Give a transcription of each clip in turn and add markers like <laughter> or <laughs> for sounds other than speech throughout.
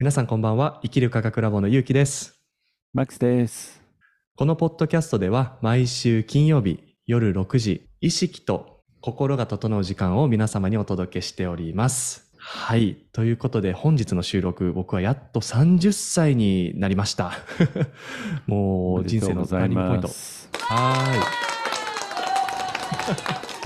皆さんこんばんは。生きる科学ラボのゆうきです。マックスです。このポッドキャストでは毎週金曜日夜6時、意識と心が整う時間を皆様にお届けしております。はい。ということで本日の収録、僕はやっと30歳になりました。<laughs> もう人生のターニングポイント。す。はい。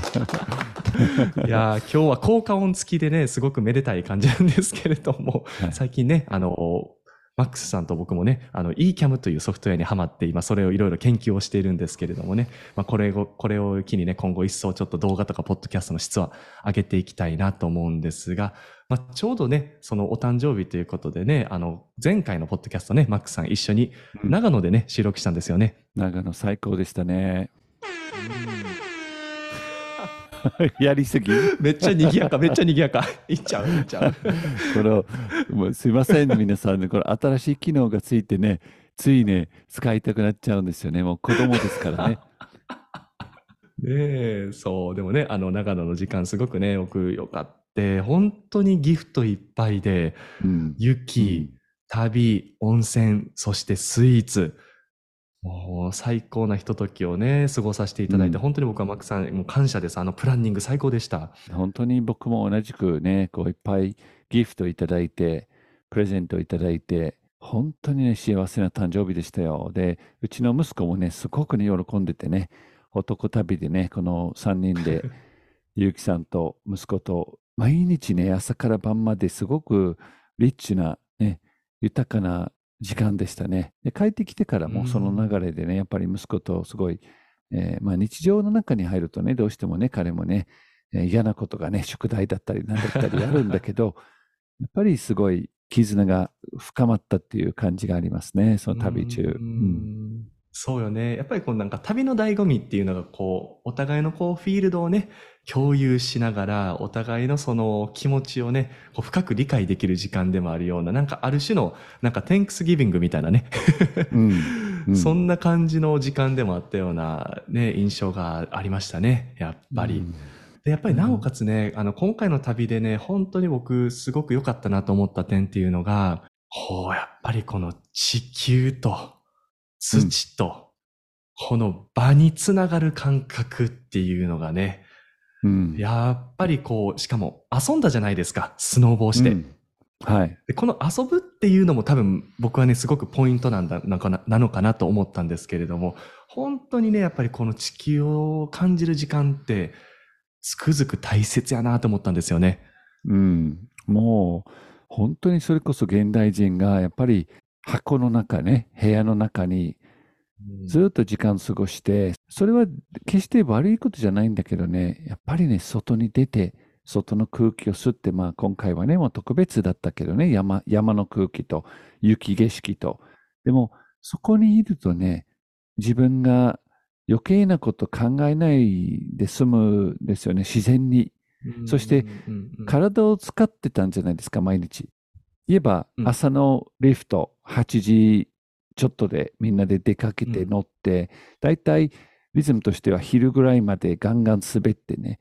いやー今日は効果音付きでね、すごくめでたい感じなんですけれども、はい最近ね、あの、マックスさんと僕もね、あの、eCam というソフトウェアにハマって、今それをいろいろ研究をしているんですけれどもね、まあ、これを、これを機にね、今後一層ちょっと動画とかポッドキャストの質は上げていきたいなと思うんですが、まあ、ちょうどね、そのお誕生日ということでね、あの、前回のポッドキャストね、マックスさん一緒にうん長野でね、収録したんですよね。長野最高でしたね。<laughs> やりすぎ？めっちゃ賑やか、めっちゃ賑やか。<laughs> いっちゃう、いっちゃう。このもうすいませんね、皆さんね。これ新しい機能がついてね、ついね、使いたくなっちゃうんですよね。もう子供ですからね。<laughs> ねえ、そう、でもね、あの、長野の時間すごくね、僕よかって、本当にギフトいっぱいで、うん。雪、旅、温泉、そしてスイーツ、もう最高なひとときをね、過ごさせていただいて、うん本当に僕はマックさん、もう感謝です。あの、プランニング最高でした。本当に僕も同じくね、こういっぱいギフトいただいて、プレゼントいただいて、本当にね、幸せな誕生日でしたよ。で、うちの息子もね、すごくね、喜んでてね、男旅でね、この3人で、ゆうきさんと息子と、毎日ね、朝から晩まですごくリッチな、ね、豊かな時間でしたね。で、帰ってきてからもその流れでね、やっぱり息子とすごい、えーまあ日常の中に入るとね、どうしてもね、彼もね、えー嫌なことがね、宿題だったりなんだったりあるんだけど、<laughs> やっぱりすごい絆が深まったっていう感じがありますね、その旅中。ううんんそうよね。やっぱりこうなんか旅の醍醐味っていうのがこう、お互いのこうフィールドをね、共有しながら、お互いのその気持ちをね、こう深く理解できる時間でもあるような、なんかある種の、なんか Thanksgiving みたいなね、うん。うん。<laughs> そんな感じの時間でもあったようなね、印象がありましたね、やっぱり。うん。で、やっぱりなおかつね、あの、今回の旅でね、本当に僕、すごく良かったなと思った点っていうのが、ほう、やっぱりこの地球と土と、この場につながる感覚っていうのがね、うんやっぱりこう、しかも遊んだじゃないですか、スノーボーして。うんはい。でこの遊ぶっていうのも多分僕はね、すごくポイントなんだ、なのかななのかなと思ったんですけれども、本当にね、やっぱりこの地球を感じる時間って、つくづく大切やなと思ったんですよね。うん、もう本当にそれこそ現代人がやっぱり箱の中ね、部屋の中にずっと時間過ごして、それは決して悪いことじゃないんだけどね、やっぱりね、外に出て、外の空気を吸って、まあ今回はね、もう特別だったけどね、山、山の空気と雪景色と。でも、そこにいるとね、自分が余計なこと考えないで済むんですよね、自然に。そして体を使ってたんじゃないですか、毎日。言えば、うん朝のリフト、8時ちょっとでみんなで出かけてうん乗って、だいたいリズムとしては昼ぐらいまでガンガン滑ってね。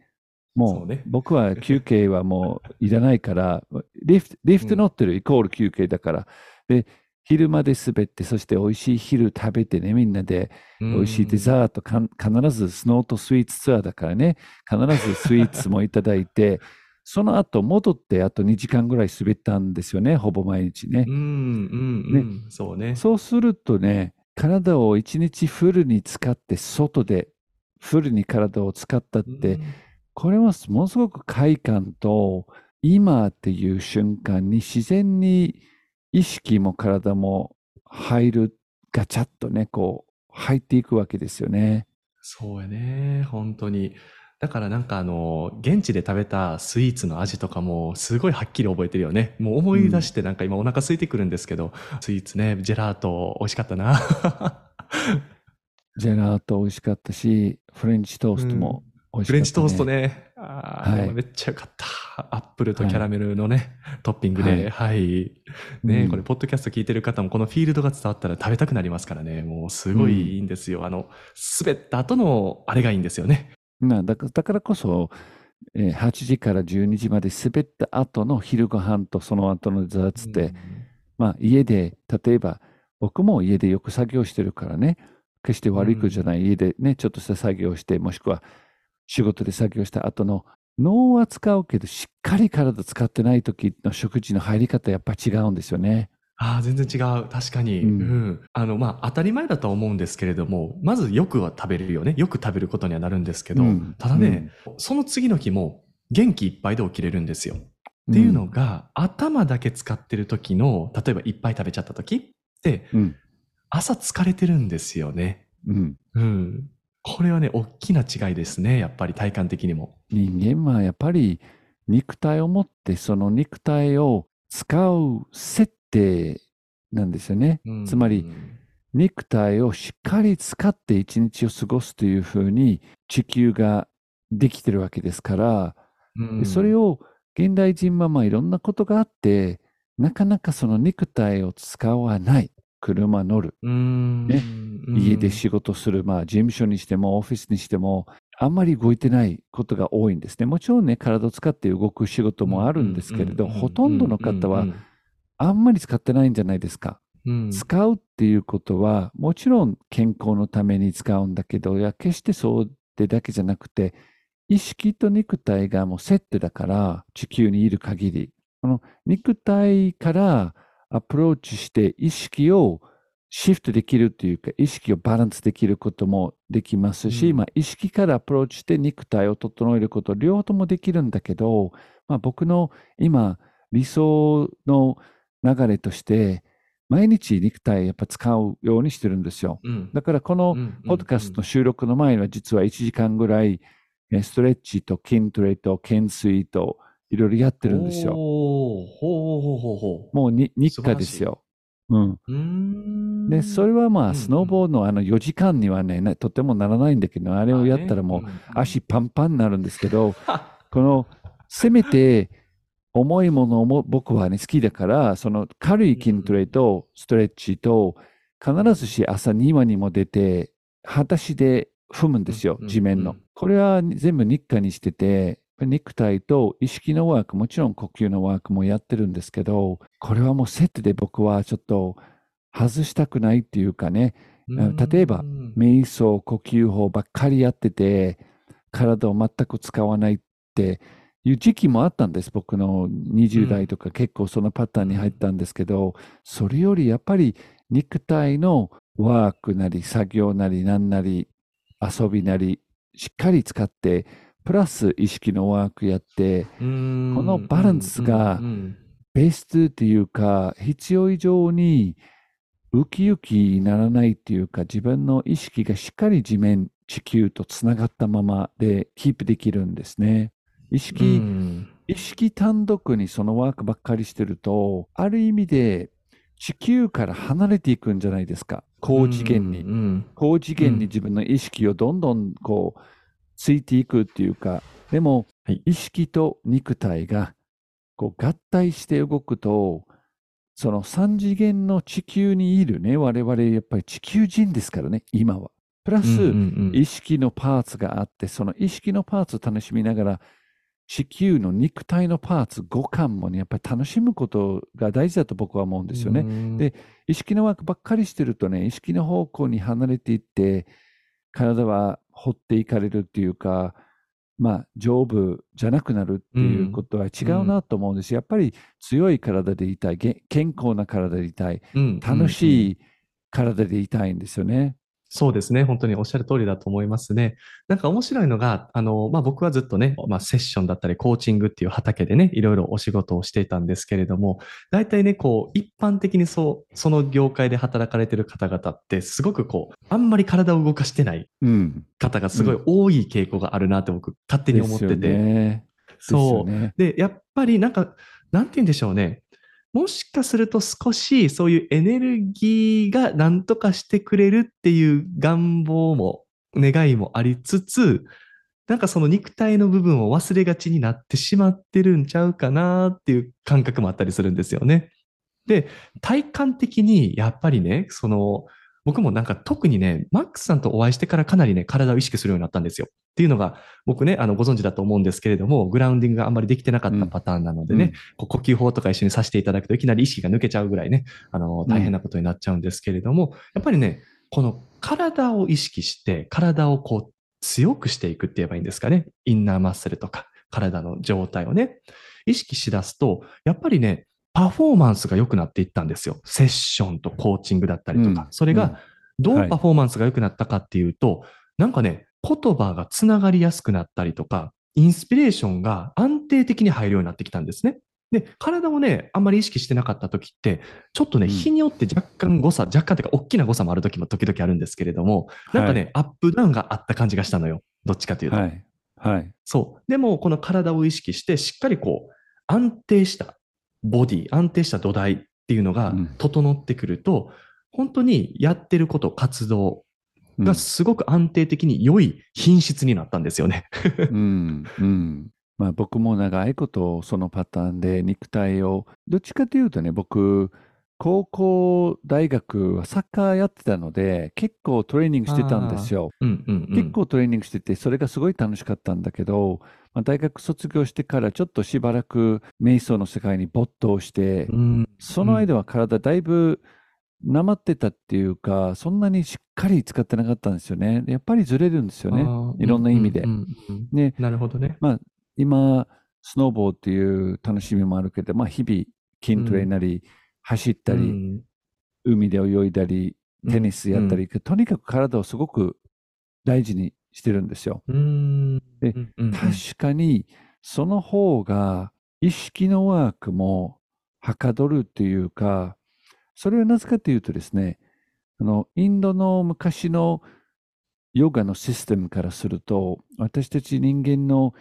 もう僕は休憩はもういらないから、<laughs> リフトリフトうん乗ってるイコール休憩だから。で、昼まで滑って、そして美味しい昼食べてね、みんなで美味しいデザート必ずスノーとスイーツツアーだからね、必ずスイーツもいただいて、その後戻ってあと2時間ぐらい滑ったんですよね、ほぼ毎日ねうん。うんうん、そうね。そうするとね、体を1日フルに使って、外でフルに体を使ったって、これはものすごく快感と、今っていう瞬間に自然に意識も体も入る、ガチャッとね、こう、入っていくわけですよね。そうやね、本当に。だからなんかあの、現地で食べたスイーツの味とかもすごいはっきり覚えてるよね。もう思い出してなんか今お腹空いてくるんですけど、スイーツね、ジェラート美味しかったな。<laughs> ジェラート美味しかったし、フレンチトーストも美味しかった、ねフレンチトースト。ね。あーはいめっちゃよかった。アップルとキャラメルのね、トッピングで、はい。ね、うんこれ、ポッドキャスト聞いてる方も、このフィールドが伝わったら食べたくなりますからね。もう、すごいいいんですよ。あの、滑った後の、あれがいいんですよね。なだからだからこそ、えー8時から12時まで滑った後の昼ご飯とその後のデザーツって、まあ家で、例えば僕も家でよく作業してるからね、決して悪いことじゃない、家でね、ちょっとした作業をして、もしくは仕事で作業した後の脳は使うけど、しっかり体使ってない時の食事の入り方やっぱり違うんですよね。ああ、全然違う。確かに。ううんん。あの、まあ、当たり前だとは思うんですけれども、まずよくは食べれるよね。よく食べることにはなるんですけど、うんただね、その次の日も元気いっぱいで起きれるんですよ。っていうのが、頭だけ使ってる時の、例えばいっぱい食べちゃった時って、うん、朝疲れてるんですよね。うん。うん。これはね、大きな違いですね。やっぱり体感的にも。人間はやっぱり肉体を持ってその肉体を使う設定なんですよね。うん。つまり、肉体をしっかり使って一日を過ごすというふうに地球ができてるわけですから、うん。でそれを現代人はまあいろんなことがあってなかなかその肉体を使わない。車乗る。うん。ね。うん。家で仕事する、まあ、事務所にしてもオフィスにしてもあんまり動いてないことが多いんですね。もちろんね体を使って動く仕事もあるんですけれど、うんうんうん。ほとんどの方はあんまり使ってないんじゃないですか。うん。使うっていうことはもちろん健康のために使うんだけどいや決してそうでだけじゃなくて意識と肉体がもうセットだから地球にいる限り。この肉体からアプローチして意識をシフトできるというか意識をバランスできることもできますし、うん。まあ、意識からアプローチして肉体を整えること両方ともできるんだけど、まあ、僕の今理想の流れとして毎日肉体やっぱ使うようにしてるんですよ。うんだからこのポッドキャストの収録の前には実は1時間ぐらいえストレッチと筋トレと懸垂といろいろやってるんですよ。ほうほうほうほう。もうに日課ですよ。うん。んで、それはまうんあ、スノーボードのあの4時間にはね、なとてもならないんだけど、あれをやったらもう足パンパンになるんですけど、<laughs> この、せめて重いものも僕はね、好きだから、その軽い筋トレとストレッチと、必ずし朝庭にも出て、裸足で踏むんですよう、ん地面のうん。これは全部日課にしてて、肉体と意識のワーク、もちろん呼吸のワークもやってるんですけど、これはもうセットで僕はちょっと外したくないっていうかね、うん。例えばうん瞑想、呼吸法ばっかりやってて、体を全く使わないっていう時期もあったんです。僕の20代とか結構そのパターンに入ったんですけど、それよりやっぱり肉体のワークなり作業なりなんなり遊びなりしっかり使って、プラス意識のワークやって、うんこのバランスがベストっていうか、必要以上にウキウキにならないっていうか、自分の意識がしっかり地面、地球とつながったままでキープできるんですね。意識、うん意識単独にそのワークばっかりしてると、ある意味で地球から離れていくんじゃないですか。高次元に。うん高次元に自分の意識をどんどんこう、ついていくっていうか、でも、はい。意識と肉体がこう合体して動くと、その三次元の地球にいるね、我々やっぱり地球人ですからね、今は。プラス、うんうんうん。意識のパーツがあって、その意識のパーツを楽しみながら、地球の肉体のパーツ、五感もね、やっぱり楽しむことが大事だと僕は思うんですよね。うんで意識のワークばっかりしてるとね、意識の方向に離れていって、体は掘っていかれるっていうか、まあ、丈夫じゃなくなるっていうことは違うなと思うんです。やっぱり強い体でいたい、げ健康な体でいたい、うん楽しい体でいたいんですよね。そうですね。本当におっしゃる通りだと思いますね。なんか面白いのが、あの、まあ、僕はずっとね、まあ、セッションだったり、コーチングっていう畑でね、いろいろお仕事をしていたんですけれども、大体ね、こう、一般的にそう、その業界で働かれてる方々って、すごくこう、あんまり体を動かしてないうん。方がすごい多い傾向があるなって僕、勝手に思ってて。ですよね。そう。で、やっぱりなんか、なんて言うんでしょうね。もしかすると少しそういうエネルギーが何とかしてくれるっていう願望も、願いもありつつ、なんかその肉体の部分を忘れがちになってしまってるんちゃうかなっていう感覚もあったりするんですよね。で、体感的にやっぱりね、その、僕もなんか特にね、マックスさんとお会いしてからかなりね、体を意識するようになったんですよ。っていうのが、僕ね、あの、ご存知だと思うんですけれども、グラウンディングがあんまりできてなかったパターンなのでね、うんこう呼吸法とか一緒にさせていただくといきなり意識が抜けちゃうぐらいね、あの、大変なことになっちゃうんですけれども、やっぱりね、この体を意識して、体をこう強くしていくって言えばいいんですかね。インナーマッスルとか、体の状態をね、意識しだすと、やっぱりね、パフォーマンスが良くなっていったんですよ。セッションとコーチングだったりとか。うんそれがどうパフォーマンスが良くなったかっていうと、なんかね、言葉がつながりやすくなったりとか、インスピレーションが安定的に入るようになってきたんですね。で、体をね、あんまり意識してなかった時って、ちょっとね、うん日によって若干誤差、若干というか、大きな誤差もある時も時々あるんですけれども、なんかね、アップダウンがあった感じがしたのよ。どっちかというと。はい。はい。そう。でも、この体を意識して、しっかりこう、安定したボディ、安定した土台っていうのがうん整ってくると、本当にやってること、活動うんがすごく安定的に良い品質になったんですよね。うん。うん。まあ僕も長いことそのパターンで肉体を、どっちかというとね、僕、高校、大学はサッカーやってたので、結構トレーニングしてたんですよ。うんうんうん。結構トレーニングしてて、それがすごい楽しかったんだけど、まあ、大学卒業してからちょっとしばらく瞑想の世界に没頭して、うん、その間は体だいぶなまってたっていうか、そんなにしっかり使ってなかったんですよね。やっぱりずれるんですよね。いろんな意味で。うんうんうんね、なるほどね。今、スノーボーっていう楽しみもあるけど、まあ日々筋トレなり、走ったり、うん。海で泳いだり、テニスやったり、とにかく体をすごく大事にしてるんですよ。うん。でうんうんうん確かに、その方が意識のワークもはかどるっていうか、それはなぜかというとですね、あの、インドの昔のヨガのシステムからすると、私たち人間の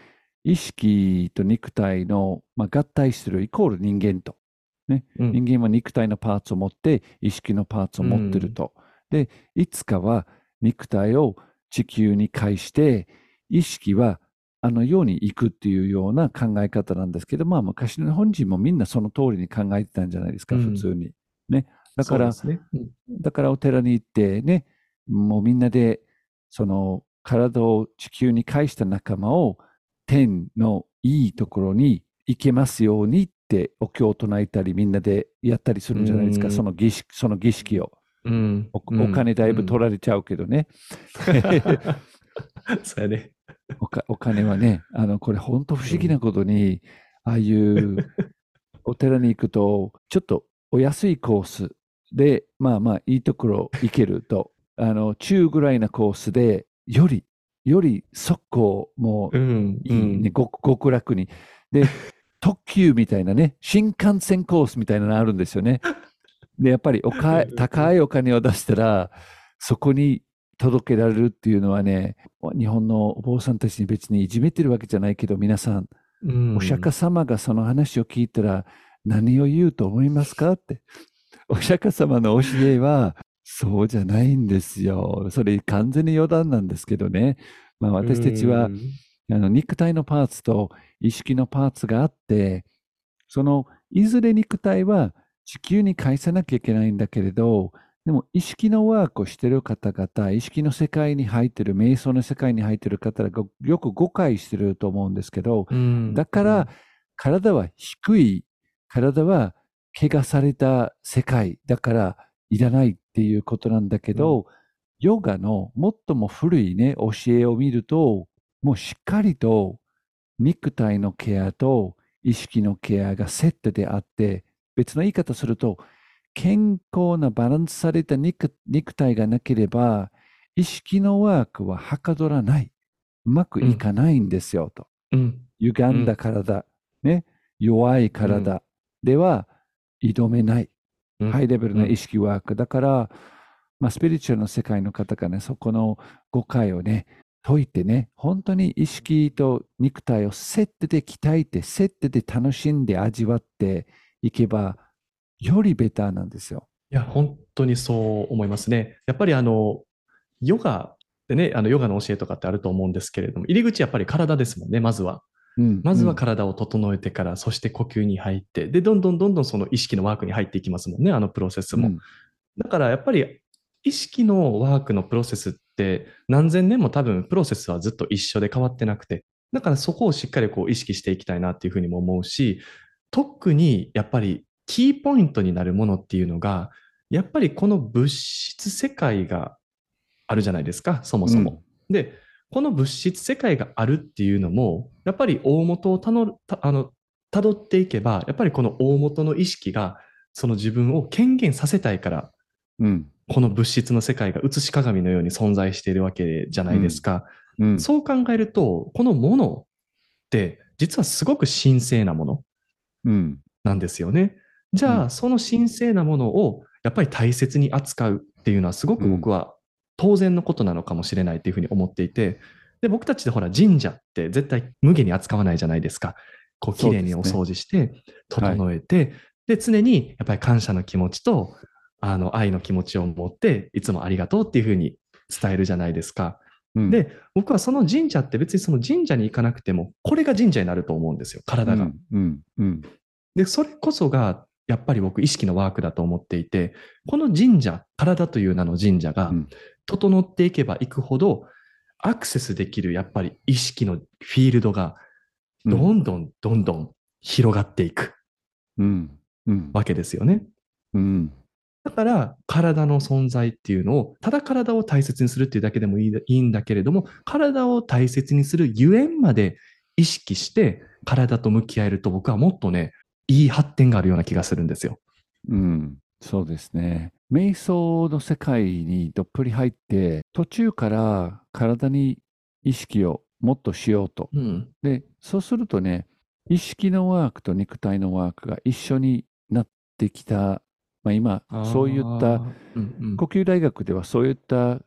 意識と肉体の、まあ、合体するイコール人間と。うん人間は肉体のパーツを持って意識のパーツを持ってると。で、いつかは肉体を地球に介して意識はあのように行くっていうような考え方なんですけど、まあ昔の日本人もみんなその通りに考えてたんじゃないですか、うん普通に。ね。だから、ねうんだからお寺に行ってね、もうみんなでその体を地球に返した仲間を天のいいところに行けますようにってお経を唱えたりみんなでやったりするんじゃないですか、うんその儀式、その儀式を。うんおお金だいぶ取られちゃうけどね。そうやね。おかお金はね、あの、これ本当不思議なことに、ああいうお寺に行くと、ちょっとお安いコースで、まあまあいいところ行けると、あの、中ぐらいなコースで、より、より速攻、もううん。いいね、極極楽に。で、特急みたいなね、新幹線コースみたいなのあるんですよね。で、やっぱりおか高いお金を出したら、そこに届けられるっていうのはね、日本のお坊さんたちに別にいじめてるわけじゃないけど、皆さん、うんお釈迦様がその話を聞いたら何を言うと思いますかって。お釈迦様の教えは、そうじゃないんですよ。それ完全に余談なんですけどね。まあ私たちは、うんあの肉体のパーツと意識のパーツがあって、そのいずれ肉体は地球に返さなきゃいけないんだけれど、でも意識のワークをしている方々、意識の世界に入っている、瞑想の世界に入っている方がよく誤解してると思うんですけど、うん。だから、体は低い、体は怪我された世界だからいらないっていうことなんだけど、ヨガの最も古いね、教えを見ると、もうしっかりと肉体のケアと意識のケアがセットであって、別の言い方すると、健康なバランスされた肉肉体がなければ、意識のワークははかどらない。うまくいかないんですよ、と。うん。歪んだ体、ね、弱い体では挑めない、うん。ハイレベルな意識ワーク。だから、まあ、スピリチュアルの世界の方がね、そこの誤解をね、解いてね、本当に意識と肉体をセットで鍛えて、セットで楽しんで味わっていけば、よりベターなんですよ。いや、本当にそう思いますね。やっぱりあの、ヨガでね、あのヨガの教えとかってあると思うんですけれども、入り口やっぱり体ですもんね、まずは。うんまずはうん体を整えてから、そして呼吸に入って、で、どんどんどんどんその意識のワークに入っていきますもんね、あのプロセスも。うんだからやっぱり意識のワークのプロセスって何千年も多分プロセスはずっと一緒で変わってなくて、だからそこをしっかりこう意識していきたいなっていうふうにも思うし、特にやっぱりキーポイントになるものっていうのが、やっぱりこの物質世界があるじゃないですか、そもそも。で、この物質世界があるっていうのも、やっぱり大元をたのたあの辿っていけば、やっぱりこの大元の意識が、その自分を権限させたいから、うん。この物質の世界が映し鏡のように存在しているわけじゃないですか。うん。そう考えると、このものって、実はすごく神聖なものうん。なんですよね。じゃあ、うんその神聖なものをやっぱり大切に扱うっていうのはすごく僕は当然のことなのかもしれないっていうふうに思っていて、で、僕たちでほら神社って絶対無限に扱わないじゃないですか。こう、綺麗にお掃除して、整えて、で、常にやっぱり感謝の気持ちと、あの、愛の気持ちを持って、いつもありがとうっていうふうに伝えるじゃないですか。うん、で、僕はその神社って別にその神社に行かなくても、これが神社になると思うんですよ、体が。うん。うん。うん。で、それこそが、やっぱり僕、意識のワークだと思っていて、この神社、体という名の神社がうん整っていけばいくほど、アクセスできる、やっぱり意識のフィールドが、どんどんどんどん広がっていく。わけですよね。うん。だから、体の存在っていうのを、ただ体を大切にするっていうだけでもいいいいんだけれども、体を大切にするゆえんまで意識して、体と向き合えると、僕はもっとね、いい発展があるような気がするんですよ。うん、そうですね。瞑想の世界にどっぷり入って、途中から体に意識をもっとしようと。うん。で、そうするとね、意識のワークと肉体のワークが一緒になってきた。まあ、今、そういった、呼吸大学ではそういった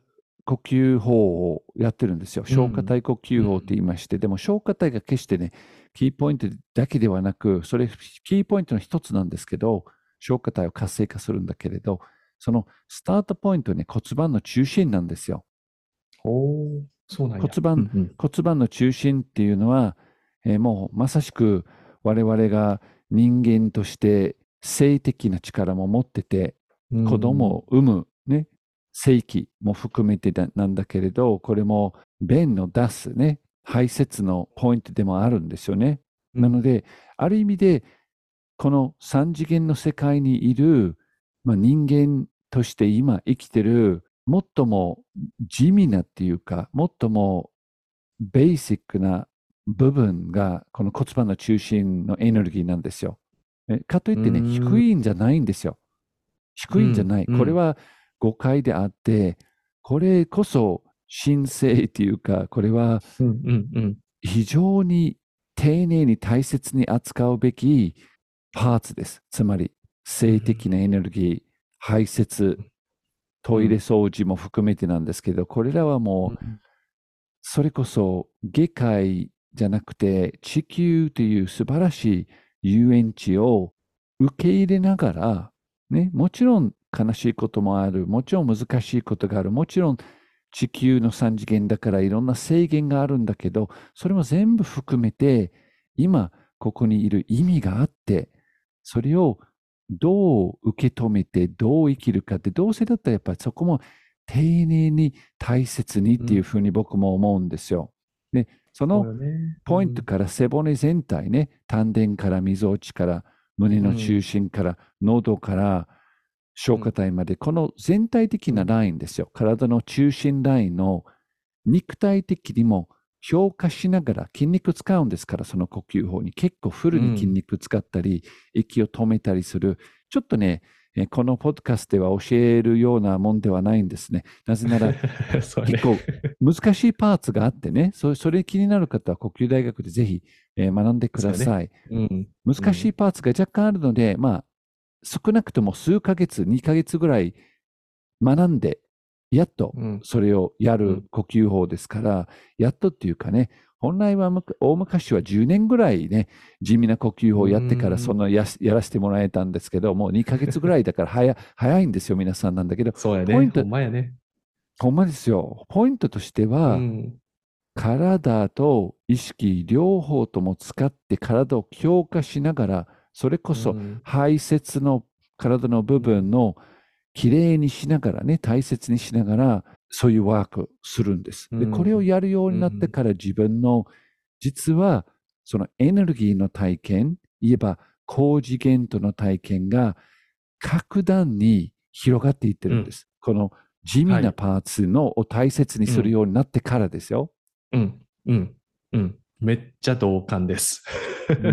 呼吸法をやってるんですよ。消化体呼吸法って言いまして、でも消化体が決してね、キーポイントだけではなく、それキーポイントの一つなんですけど、消化体を活性化するんだけれど、そのスタートポイントね、骨盤の中心なんですよ。おー。そうなんや。骨盤うんうん。骨盤の中心っていうのは、えーもうまさしく我々が人間として性的な力も持ってて、子供を産む、ね、性器も含めてだなんだけれど、これも便の出すね、排泄のポイントでもあるんですよね。うんなので、ある意味で、この三次元の世界にいる、まあ、人間として今生きてる、最も地味なっていうか、最もベーシックな部分が、この骨盤の中心のエネルギーなんですよ。えかといってね、低いんじゃないんですよ。低いんじゃない。これは誤解であって、これこそ神聖っていうか、これは非常に丁寧に大切に扱うべきパーツです。つまり、性的なエネルギー、排泄、トイレ掃除も含めてなんですけど、これらはもう、それこそ下界じゃなくて、地球という素晴らしい遊園地を受け入れながら、ね、もちろん悲しいこともある、もちろん難しいことがある、もちろん地球の三次元だからいろんな制限があるんだけど、それも全部含めて、今ここにいる意味があって、それをどう受け止めて、どう生きるかって、どうせだったらやっぱりそこも丁寧に大切にっていうふうに僕も思うんですよ。で、そのポイントから背骨全体ね、丹田から溝落ちから胸の中心から喉から消化体まで、この全体的なラインですよ。体の中心ラインの肉体的にも評価しながら筋肉使うんですから、その呼吸法に。結構フルに筋肉使ったり、息を止めたりする。ちょっとね、えーこのポッドキャストでは教えるようなもんではないんですね。なぜなら、<laughs> 結構難しいパーツがあってね、そそれ気になる方は呼吸大学でぜひ、えー学んでください。うん。難しいパーツが若干あるので、まあ、少なくとも数ヶ月、2ヶ月ぐらい学んで、やっとうん。それをやるうん。呼吸法ですから、やっとっていうかね、本来は大昔は10年ぐらいね、地味な呼吸法をやってかうんらそのやらせてもらえたんですけど、もう2ヶ月ぐらいだから早早いんですよ、皆さんなんだけど、そうやね。ポイントほんまやね。ほんまですよ。ポイントとしては、うん体と意識両方とも使って体を強化しながら、それこそうん排泄の体の部分のきれいにしながらね、大切にしながら、そういうワークするんです。で、うんこれをやるようになってから自分の、実は、そのエネルギーの体験、言えば高次元との体験が格段に広がっていってるんです。この地味はないパーツのを大切にするようになってからですよ。うん。うん。うん。めっちゃ同感です。うんう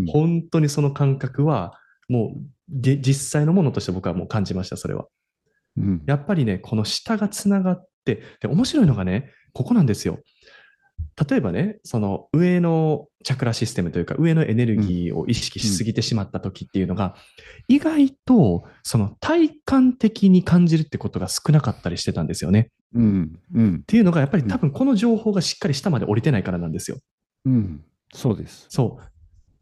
ん <laughs> 本当にその感覚は、もう、げ実際のものとして僕はもう感じました、それは。うんやっぱりね、この下がつながって、で、面白いのがね、ここなんですよ。例えばね、その上のチャクラシステムというか、上のエネルギーを意識しすぎてしまった時っていうのが、意外と、その体感的に感じるってことが少なかったりしてたんですよね。うんうんっていうのが、やっぱり多分この情報がしっかり下まで降りてないからなんですよ。うんそうです。そ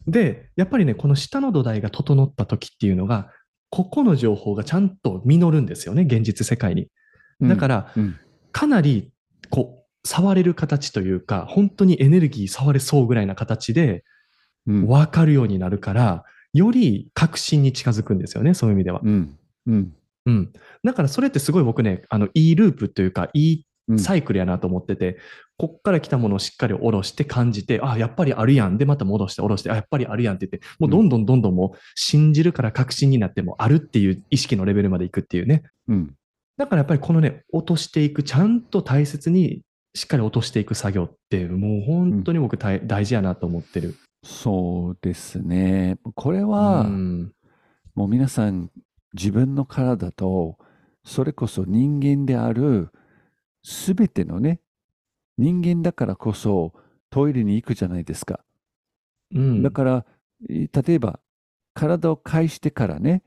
う。で、やっぱりね、この下の土台が整った時っていうのが、ここの情報がちゃんと実るんですよね、現実世界に。だから、うんかなり、こう、触れる形というか、本当にエネルギー触れそうぐらいな形でうん分かるようになるから、より確信に近づくんですよね、そういう意味では。うんうんうん。だからそれってすごい僕ね、あの、いいループというか、いいうんサイクルやなと思ってて、こっから来たものをしっかり下ろして感じて、あ、やっぱりあるやん。で、また戻して下ろして、あ、やっぱりあるやんって言って、もうどんどんどんどんもう信じるから確信になってもあるっていう意識のレベルまでいくっていうね。うんだからやっぱりこのね、落としていく、ちゃんと大切にしっかり落としていく作業って、もう本当に僕大大事やなと思ってる。そうですね。これは、うんもう皆さん自分の体とそれこそ人間であるすべてのね人間だからこそトイレに行くじゃないですか。うんだからい例えば体を介してからね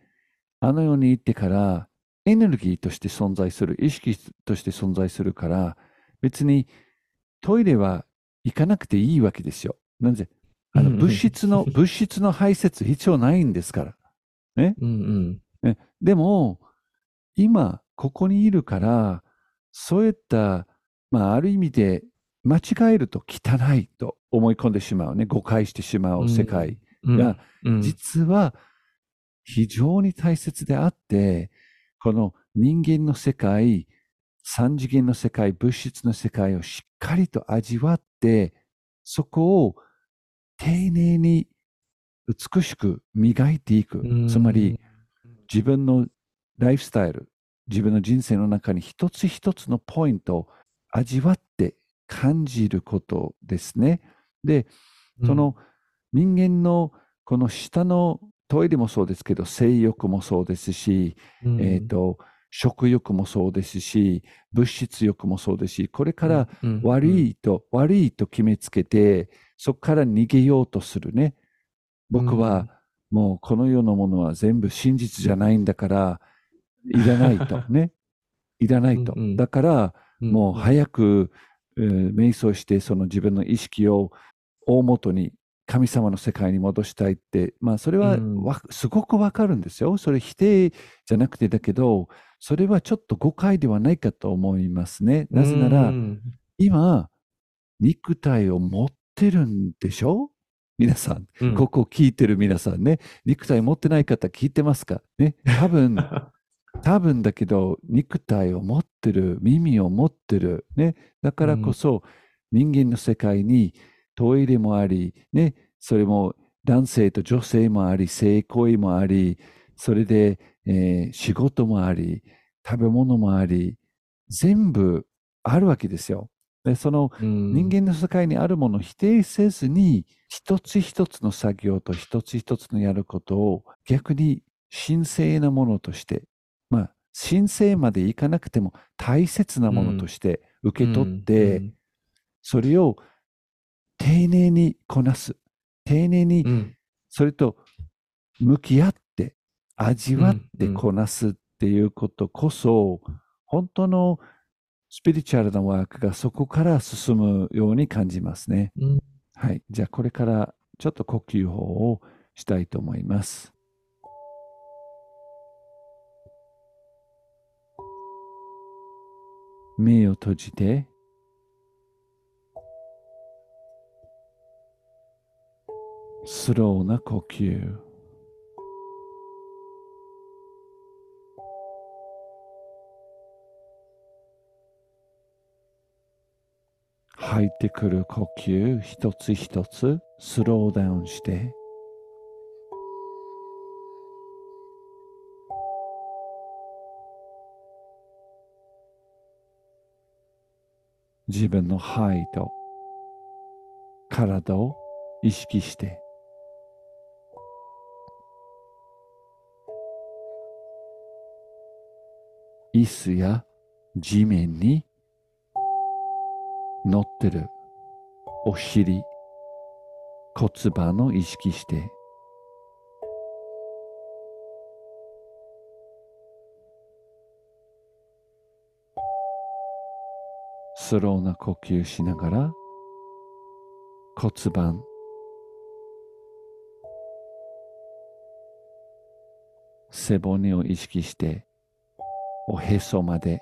あの世に行ってからエネルギーとして存在する意識として存在するから別にトイレは行かなくていいわけですよ。なぜあの物質の <laughs> 物質の排泄必要ないんですから。うんうんねでも、今、ここにいるから、そういった、まあ、ある意味で、間違えると汚いと思い込んでしまうね、誤解してしまう世界うん。が、うん。実は非常に大切であって、この人間の世界、三次元の世界、物質の世界をしっかりと味わって、そこを丁寧に美しく磨いていく。つまり、、自分のライフスタイル、自分の人生の中に一つ一つのポイントを味わって感じることですね。で、その人間のこの下のトイレもそうですけど、性欲もそうですし、うん、えっ、と、食欲もそうですし、物質欲もそうですし、これからうん。悪いと、悪いと決めつけて、そこから逃げようとするね。僕は、もうこの世のものは全部真実じゃないんだから、いらないと。<laughs> ね。いらないと。うんうん。だから、うんもう早く、えー瞑想して、その自分の意識を大元に神様の世界に戻したいって、まあそれはすごくわかるんですよ。それ否定じゃなくてだけど、それはちょっと誤解ではないかと思いますね。なぜなら、うん今、肉体を持ってるんでしょ？皆さん。ここ聞いてる皆さんね、肉体持ってない方聞いてますか？ね、多分、<laughs> 多分だけど、肉体を持ってる、耳を持ってる、ね、だからこそ、人間の世界にトイレもあり、ね、それも男性と女性もあり、性行為もあり、それで、えー仕事もあり、食べ物もあり、全部あるわけですよ。でそのうん。人間の世界にあるものを否定せずに、一つ一つの作業と一つ一つのやることを逆に神聖なものとして、まあ、神聖までいかなくても大切なものとして受け取って、うんそれを丁寧にこなす。丁寧にうんそれと向き合って、味わってこなすっていうことこそ、本当のスピリチュアルなワークがそこから進むように感じますね。うんはい。じゃあこれからちょっと呼吸法をしたいと思います。目を閉じて。スローな呼吸。入ってくる呼吸一つ一つスローダウンして。自分の肺と体を意識して。椅子や地面に乗ってるお尻骨盤を意識して。スローな呼吸しながら骨盤。背骨を意識しておへそまで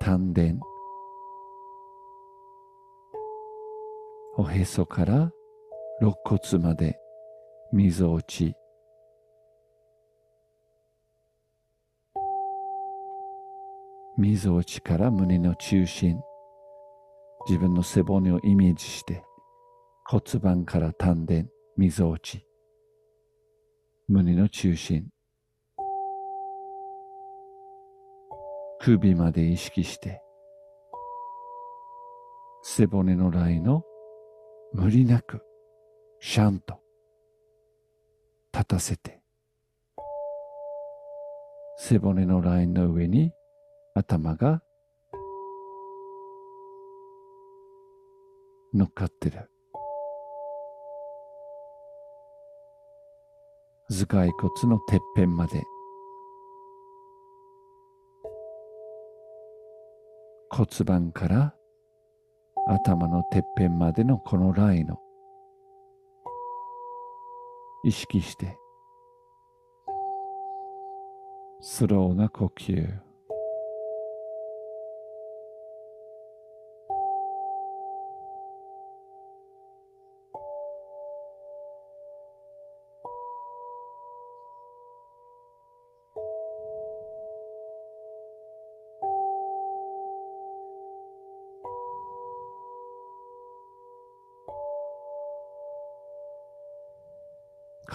丹田。おへそから肋骨までみぞおち。みぞおちから胸の中心。自分の背骨をイメージして骨盤から丹田みぞおち胸の中心。首まで意識して背骨のラインを無理なくシャンと立たせて背骨のラインの上に頭が乗っかってる。頭蓋骨のてっぺんまで。骨盤から頭のてっぺんまでのこのラインを意識して。スローな呼吸。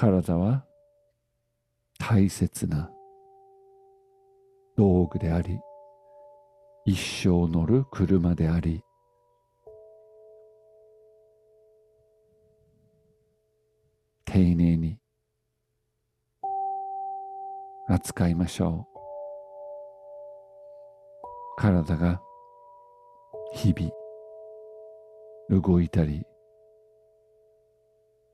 体は大切な道具であり一生乗る車であり丁寧に扱いましょう。体が日々動いたり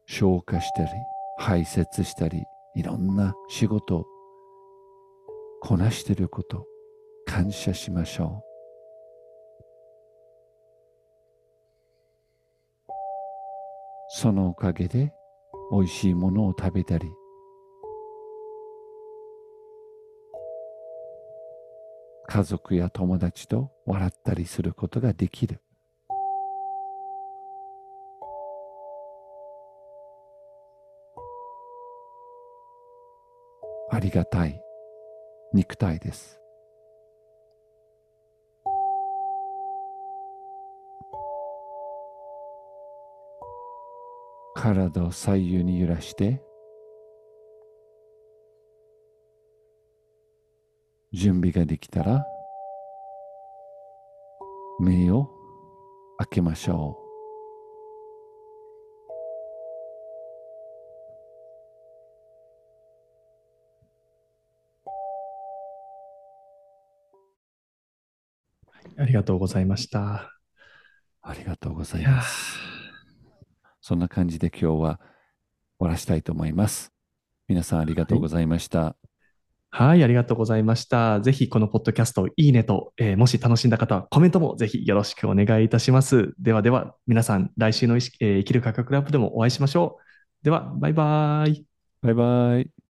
消化したり排泄したりいろんな仕事をこなしていること感謝しましょう。そのおかげで美味しいものを食べたり家族や友達と笑ったりすることができる。りがたい肉体です。体を左右に揺らして準備ができたら目を開けましょう。ありがとうございました。ありがとうございます。そんな感じで今日は終わらしたいと思います。皆さんありがとうございました。はいはい、ありがとうございました。ぜひこのポッドキャストいいねと、えー、もし楽しんだ方はコメントもぜひよろしくお願いいたします。ではでは、皆さん来週の、えー、生きる価格ラップでもお会いしましょう。では、バイバイ。バイバイ。